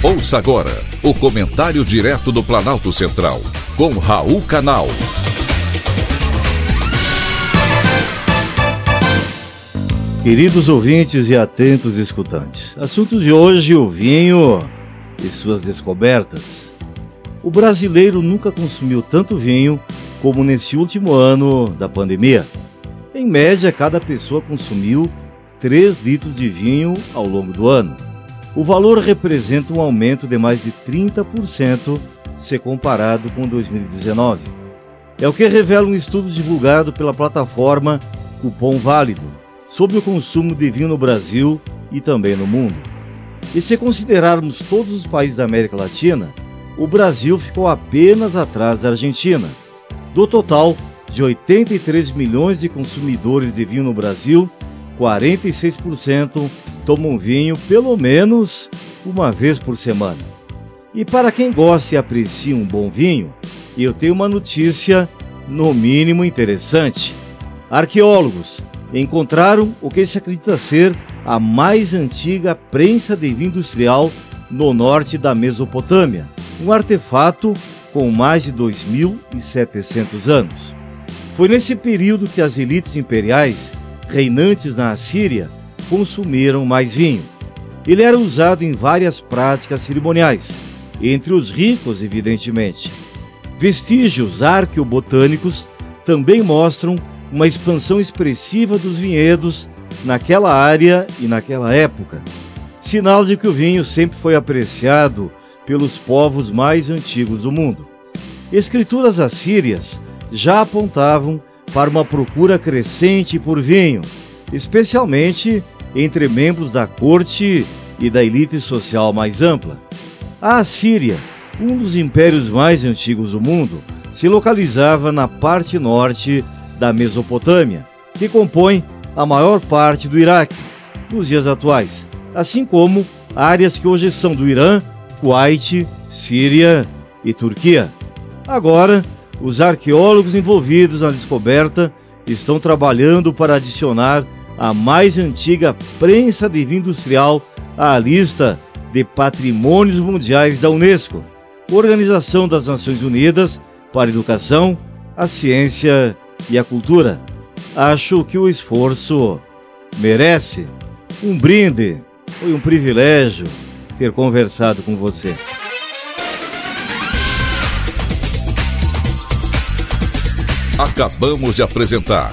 Ouça agora o comentário direto do Planalto Central, com Raul Canal. Queridos ouvintes e atentos escutantes, assunto de hoje: o vinho e suas descobertas. O brasileiro nunca consumiu tanto vinho como nesse último ano da pandemia. Em média, cada pessoa consumiu 3 litros de vinho ao longo do ano. O valor representa um aumento de mais de 30% se comparado com 2019. É o que revela um estudo divulgado pela plataforma Cupom Válido sobre o consumo de vinho no Brasil e também no mundo. E se considerarmos todos os países da América Latina, o Brasil ficou apenas atrás da Argentina. Do total de 83 milhões de consumidores de vinho no Brasil, 46% tomam vinho pelo menos uma vez por semana. E para quem gosta e aprecia um bom vinho, eu tenho uma notícia no mínimo interessante. Arqueólogos encontraram o que se acredita ser a mais antiga prensa de vinho industrial no norte da Mesopotâmia, um artefato com mais de 2.700 anos. Foi nesse período que as elites imperiais reinantes na Assíria consumiram mais vinho. Ele era usado em várias práticas cerimoniais, entre os ricos, evidentemente. Vestígios arqueobotânicos também mostram uma expansão expressiva dos vinhedos naquela área e naquela época, sinal de que o vinho sempre foi apreciado pelos povos mais antigos do mundo. Escrituras assírias já apontavam para uma procura crescente por vinho, especialmente entre membros da corte e da elite social mais ampla. A Assíria, um dos impérios mais antigos do mundo, se localizava na parte norte da Mesopotâmia, que compõe a maior parte do Iraque nos dias atuais, assim como áreas que hoje são do Irã, Kuwait, Síria e Turquia. Agora, os arqueólogos envolvidos na descoberta estão trabalhando para adicionar a mais antiga prensa de vinho industrial à lista de patrimônios mundiais da Unesco, Organização das Nações Unidas para a Educação, a Ciência e a Cultura. Acho que o esforço merece um brinde. Foi um privilégio ter conversado com você. Acabamos de apresentar